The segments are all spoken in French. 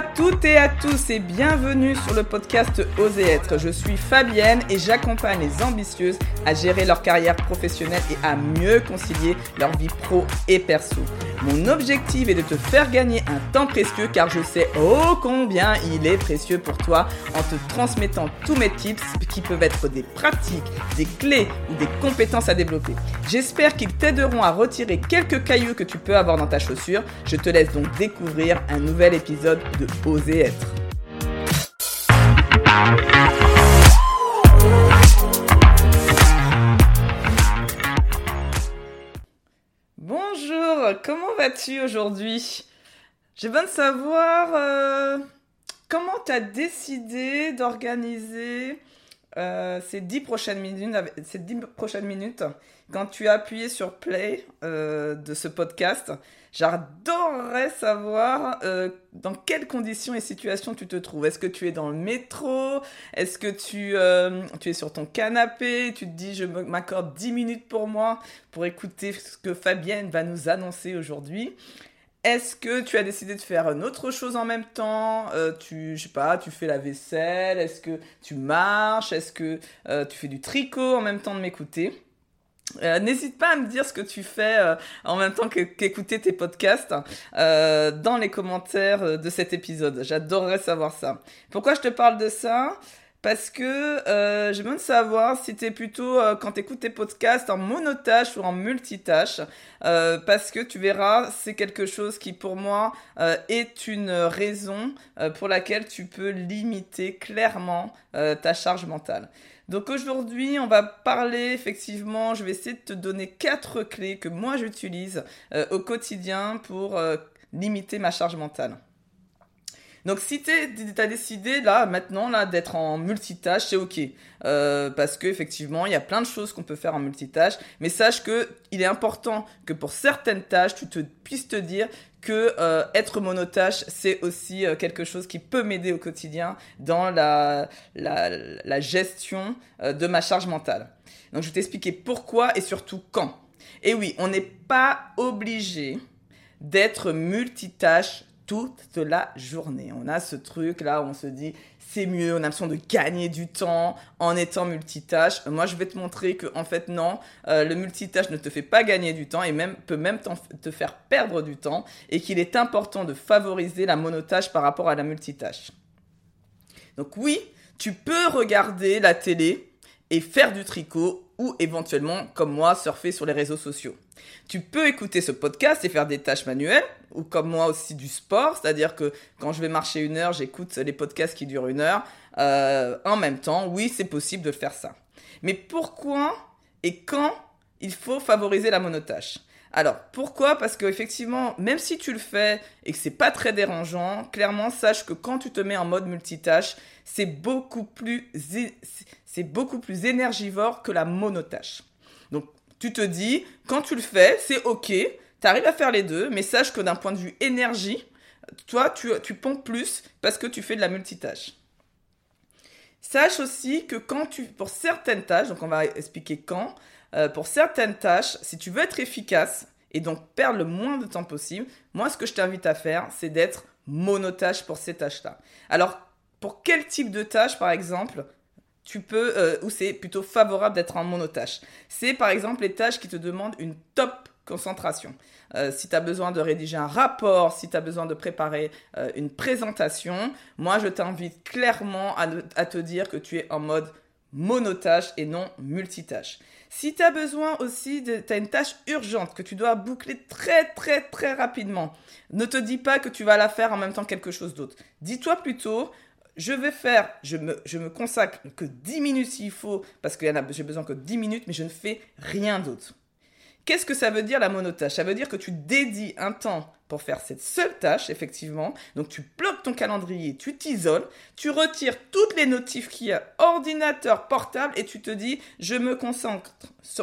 à toutes et à tous et bienvenue sur le podcast Oser être. Je suis Fabienne et j'accompagne les ambitieuses à gérer leur carrière professionnelle et à mieux concilier leur vie pro et perso. Mon objectif est de te faire gagner un temps précieux car je sais oh combien il est précieux pour toi en te transmettant tous mes tips qui peuvent être des pratiques, des clés ou des compétences à développer. J'espère qu'ils t'aideront à retirer quelques cailloux que tu peux avoir dans ta chaussure. Je te laisse donc découvrir un nouvel épisode de Oser être. Comment vas-tu aujourd'hui? J'ai besoin de savoir euh, comment tu as décidé d'organiser euh, ces, dix prochaines minutes, ces 10 prochaines minutes quand tu as appuyé sur play euh, de ce podcast? J'adorerais savoir euh, dans quelles conditions et situations tu te trouves. Est-ce que tu es dans le métro? Est-ce que tu, euh, es sur ton canapé? Tu te dis, je m'accorde 10 minutes pour moi pour écouter ce que Fabienne va nous annoncer aujourd'hui. Est-ce que tu as décidé de faire une autre chose en même temps? Euh, Tu, je sais pas, tu fais la vaisselle? Est-ce que tu marches? Est-ce que tu fais du tricot en même temps de m'écouter? Euh, n'hésite pas à me dire ce que tu fais euh, en même temps qu'écouter tes podcasts euh, dans les commentaires de cet épisode. J'adorerais savoir ça. Pourquoi je te parle de ça? Parce que j'ai besoin de savoir si tu es plutôt, quand tu écoutes tes podcasts, en monotâche ou en multitâche. parce que tu verras, c'est quelque chose qui pour moi est une raison pour laquelle tu peux limiter clairement ta charge mentale. Donc aujourd'hui, on va parler effectivement, je vais essayer de te donner quatre clés que moi j'utilise euh, au quotidien pour euh, limiter ma charge mentale. Donc si tu as décidé là maintenant là d'être en multitâche, c'est ok euh, parce que effectivement il y a plein de choses qu'on peut faire en multitâche, mais sache que il est important que pour certaines tâches tu te puisses te dire que euh, être monotâche, c'est aussi euh, quelque chose qui peut m'aider au quotidien dans la, la, gestion euh, de ma charge mentale. Donc je vais t'expliquer pourquoi et surtout quand. Et oui, on n'est pas obligé d'être multitâche toute la journée. On a ce truc là où on se dit c'est mieux, on a l'impression de gagner du temps en étant multitâche. Moi, je vais te montrer que en fait non, euh, le multitâche ne te fait pas gagner du temps et même peut même te faire perdre du temps et qu'il est important de favoriser la monotâche par rapport à la multitâche. Donc oui, tu peux regarder la télé et faire du tricot ou éventuellement, comme moi, surfer sur les réseaux sociaux. Tu peux écouter ce podcast et faire des tâches manuelles, ou comme moi aussi du sport, c'est-à-dire que quand je vais marcher une heure, j'écoute les podcasts qui durent une heure. Euh, en même temps, oui, c'est possible de faire ça. Mais pourquoi et quand il faut favoriser la monotâche alors, pourquoi? Parce qu'effectivement, même si tu le fais et que c'est pas très dérangeant, clairement, sache que quand tu te mets en mode multitâche, c'est beaucoup plus, c'est beaucoup plus énergivore que la monotâche. Donc, tu te dis, quand tu le fais, c'est ok, tu arrives à faire les deux, mais sache que d'un point de vue énergie, toi, tu, tu pompes plus parce que tu fais de la multitâche. Sache aussi que quand tu, pour certaines tâches, donc on va expliquer quand, euh, pour certaines tâches, si tu veux être efficace et donc perdre le moins de temps possible, moi, ce que je t'invite à faire, c'est d'être monotâche pour ces tâches-là. Alors, pour quel type de tâche, par exemple, tu peux, euh, ou c'est plutôt favorable d'être en monotâche C'est par exemple les tâches qui te demandent une top concentration. Euh, si tu as besoin de rédiger un rapport, si tu as besoin de préparer une présentation, moi je t'invite clairement à, te dire que tu es en mode monotâche et non multitâche. Si tu as besoin aussi, tu as une tâche urgente que tu dois boucler très très très rapidement, ne te dis pas que tu vas la faire en même temps quelque chose d'autre. Dis-toi plutôt, je vais faire, je me, consacre que 10 minutes s'il faut, parce que j'ai besoin que 10 minutes, mais je ne fais rien d'autre. Qu'est-ce que ça veut dire la monotâche Ça veut dire que tu dédies un temps pour faire cette seule tâche, effectivement. Donc tu bloques ton calendrier, tu t'isoles, tu retires toutes les notifs qu'il y a, ordinateur, portable, et tu te dis, je me concentre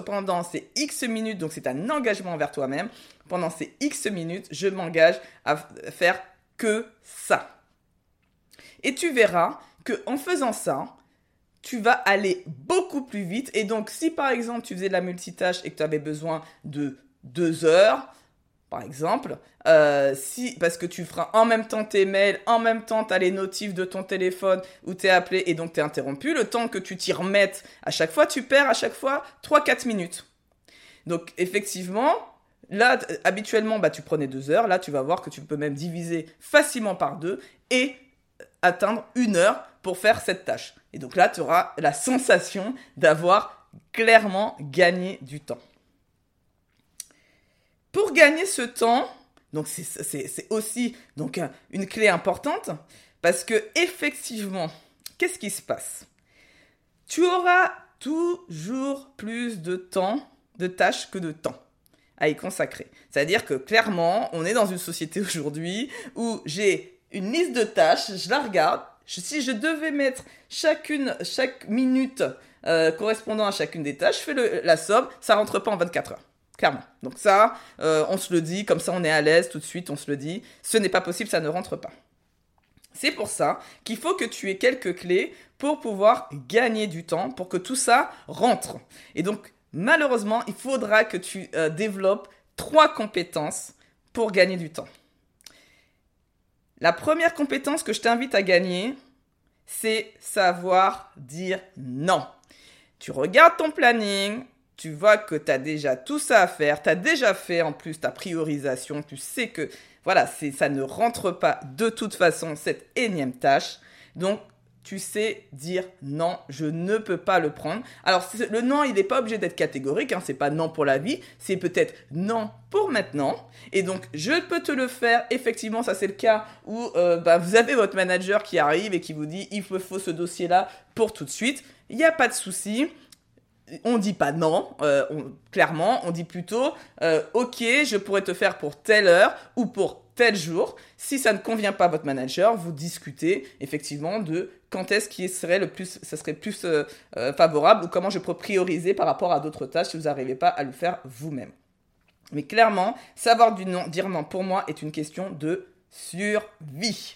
pendant ces X minutes, donc c'est un engagement envers toi-même. Pendant ces X minutes, je m'engage à faire que ça. Et tu verras que en faisant ça, tu vas aller beaucoup plus vite. Et donc, si par exemple tu faisais de la multitâche et que tu avais besoin de deux heures, Par exemple, euh, si, parce que tu feras en même temps tes mails, en même temps tu as les notifs de ton téléphone où tu es appelé et donc tu es interrompu, le temps que tu t'y remettes à chaque fois, tu perds à chaque fois 3-4 minutes. Donc effectivement, là, habituellement, bah, tu prenais deux heures, là tu vas voir que tu peux même diviser facilement par deux et atteindre une heure pour faire cette tâche. Et donc là, tu auras la sensation d'avoir clairement gagné du temps. Pour gagner ce temps, donc c'est aussi donc une clé importante parce que effectivement, qu'est-ce qui se passe? Tu auras toujours plus de temps, de tâches que de temps à y consacrer. C'est-à-dire que clairement, on est dans une société aujourd'hui où j'ai une liste de tâches, je la regarde, si je devais mettre chacune, chaque minute euh, correspondant à chacune des tâches, je fais la somme, ça rentre pas en 24 heures. Clairement. Donc ça, euh, on se le dit, comme ça on est à l'aise tout de suite, on se le dit. Ce n'est pas possible, ça ne rentre pas. C'est pour ça qu'il faut que tu aies quelques clés pour pouvoir gagner du temps, pour que tout ça rentre. Et donc, malheureusement, il faudra que tu euh, développes trois compétences pour gagner du temps. La première compétence que je t'invite à gagner, c'est savoir dire non. Tu regardes ton planning, tu vois que tu as déjà tout ça à faire, tu as déjà fait en plus ta priorisation, tu sais que voilà, ça ne rentre pas de toute façon cette énième tâche. Donc tu sais dire non, je ne peux pas le prendre. Alors le non, il n'est pas obligé d'être catégorique, hein, c'est pas non pour la vie, c'est peut-être non pour maintenant. Et donc je peux te le faire. Effectivement, ça c'est le cas où euh, bah, vous avez votre manager qui arrive et qui vous dit il me faut ce dossier-là pour tout de suite. Il n'y a pas de souci on dit pas non, euh, clairement, on dit plutôt euh, ok, je pourrais te faire pour telle heure ou pour tel jour. Si ça ne convient pas à votre manager, vous discutez effectivement de quand est-ce qui serait le plus, ça serait plus euh, favorable ou comment je peux prioriser par rapport à d'autres tâches si vous n'arrivez pas à le faire vous-même. Mais clairement, savoir du dire non pour moi est une question de survie.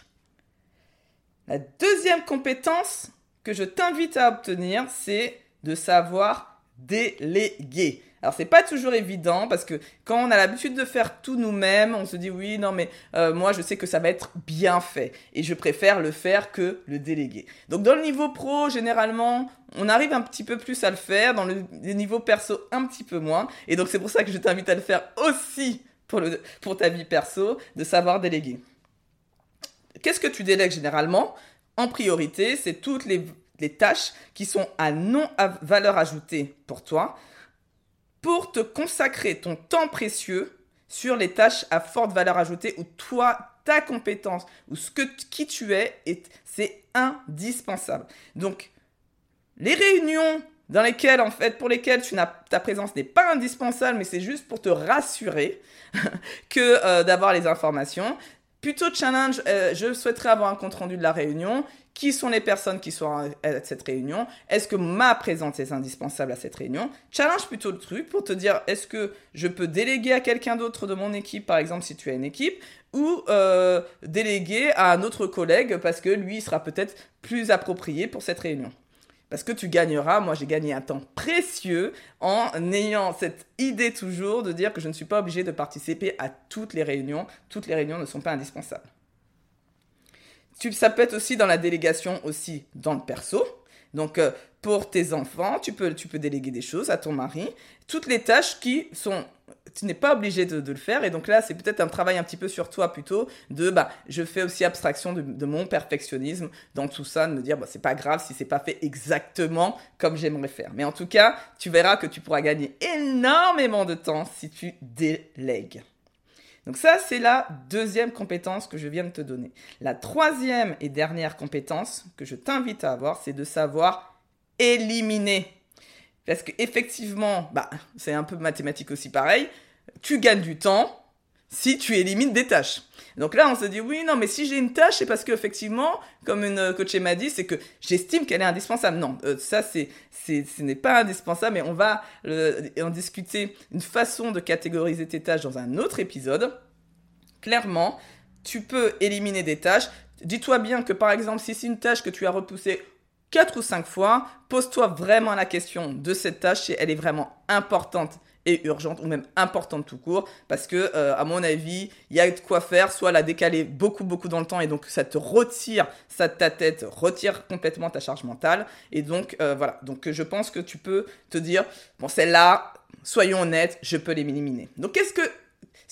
La deuxième compétence que je t'invite à obtenir, c'est de savoir déléguer. Alors c'est pas toujours évident parce que quand on a l'habitude de faire tout nous-mêmes, on se dit oui non mais euh, moi je sais que ça va être bien fait. Et je préfère le faire que le déléguer. Donc dans le niveau pro généralement on arrive un petit peu plus à le faire, dans le, niveau perso un petit peu moins. Et donc c'est pour ça que je t'invite à le faire aussi pour, le, pour ta vie perso, de savoir déléguer. Qu'est-ce que tu délègues généralement? En priorité, c'est toutes les les tâches qui sont à non valeur ajoutée pour toi pour te consacrer ton temps précieux sur les tâches à forte valeur ajoutée où toi, ta compétence ou ce que qui tu es, c'est indispensable. Donc, les réunions dans lesquelles, en fait, pour lesquelles tu ta présence n'est pas indispensable, mais c'est juste pour te rassurer que euh, d'avoir les informations. Plutôt challenge, euh, je souhaiterais avoir un compte rendu de la réunion qui sont les personnes qui sont à cette réunion? Est-ce que ma présence est indispensable à cette réunion? Challenge plutôt le truc pour te dire est-ce que je peux déléguer à quelqu'un d'autre de mon équipe, par exemple si tu as une équipe, ou euh, déléguer à un autre collègue parce que lui sera peut-être plus approprié pour cette réunion? Parce que tu gagneras, moi j'ai gagné un temps précieux en ayant cette idée toujours de dire que je ne suis pas obligé de participer à toutes les réunions. Toutes les réunions ne sont pas indispensables ça peut être aussi dans la délégation aussi dans le perso. Donc euh, pour tes enfants, tu peux, tu peux déléguer des choses à ton mari. Toutes les tâches qui sont... Tu n'es pas obligé de, le faire. Et donc là, c'est peut-être un travail un petit peu sur toi plutôt. De, bah, je fais aussi abstraction de, mon perfectionnisme dans tout ça, de me dire, bah, c'est pas grave si c'est pas fait exactement comme j'aimerais faire. Mais en tout cas, tu verras que tu pourras gagner énormément de temps si tu délègues. Donc ça, c'est la deuxième compétence que je viens de te donner. La troisième et dernière compétence que je t'invite à avoir, c'est de savoir éliminer. Parce qu'effectivement, bah, c'est un peu mathématique aussi pareil, tu gagnes du temps si tu élimines des tâches. Donc là, on se dit, oui, non, mais si j'ai une tâche, c'est parce qu'effectivement, comme une coach m'a dit, c'est que j'estime qu'elle est indispensable. Non, euh, ça, c'est, c'est, ce n'est pas indispensable, mais on va euh, en discuter une façon de catégoriser tes tâches dans un autre épisode. Clairement, tu peux éliminer des tâches. Dis-toi bien que, par exemple, si c'est une tâche que tu as repoussée quatre ou cinq fois, pose-toi vraiment la question de cette tâche si elle est vraiment importante et urgente ou même importante tout court parce que euh, à mon avis il y a de quoi faire soit la décaler beaucoup beaucoup dans le temps et donc ça te retire ça ta tête retire complètement ta charge mentale et donc euh, voilà. Donc je pense que tu peux te dire bon celle-là soyons honnêtes je peux l'éliminer. Donc qu'est-ce que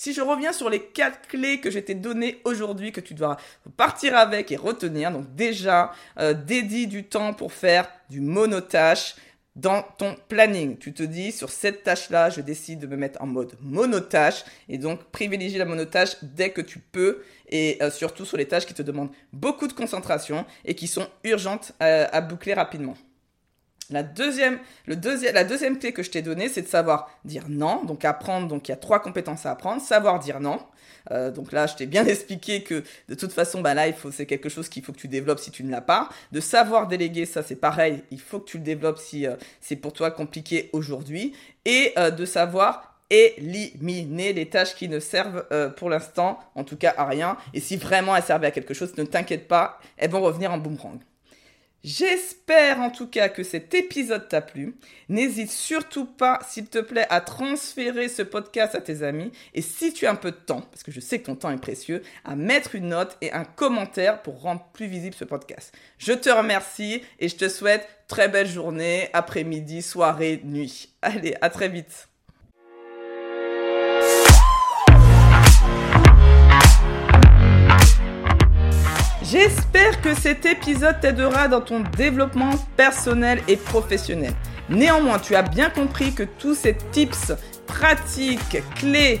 si je reviens sur les quatre clés que je t'ai données aujourd'hui, que tu dois partir avec et retenir, donc déjà, euh, dédie du temps pour faire du monotache dans ton planning. Tu te dis, sur cette tâche-là, je décide de me mettre en mode monotâche et donc privilégie la monotâche dès que tu peux et euh, surtout sur les tâches qui te demandent beaucoup de concentration et qui sont urgentes euh, à boucler rapidement. La deuxième, le la deuxième clé que je t'ai donnée, c'est de savoir dire non. Donc apprendre, donc il y a trois compétences à apprendre. Savoir dire non. Euh, donc là, je t'ai bien expliqué que de toute façon, bah là, il faut, c'est quelque chose qu'il faut que tu développes si tu ne l'as pas. De savoir déléguer, ça c'est pareil. Il faut que tu le développes si euh, c'est pour toi compliqué aujourd'hui. Et euh, de savoir éliminer les tâches qui ne servent pour l'instant, en tout cas à rien. Et si vraiment elles servaient à quelque chose, ne t'inquiète pas, elles vont revenir en boomerang. J'espère en tout cas que cet épisode t'a plu. N'hésite surtout pas, s'il te plaît, à transférer ce podcast à tes amis. Et si tu as un peu de temps, parce que je sais que ton temps est précieux, à mettre une note et un commentaire pour rendre plus visible ce podcast. Je te remercie et je te souhaite très belle journée, après-midi, soirée, nuit. Allez, à très vite. Cet épisode t'aidera dans ton développement personnel et professionnel. Néanmoins, tu as bien compris que tous ces tips, pratiques, clés,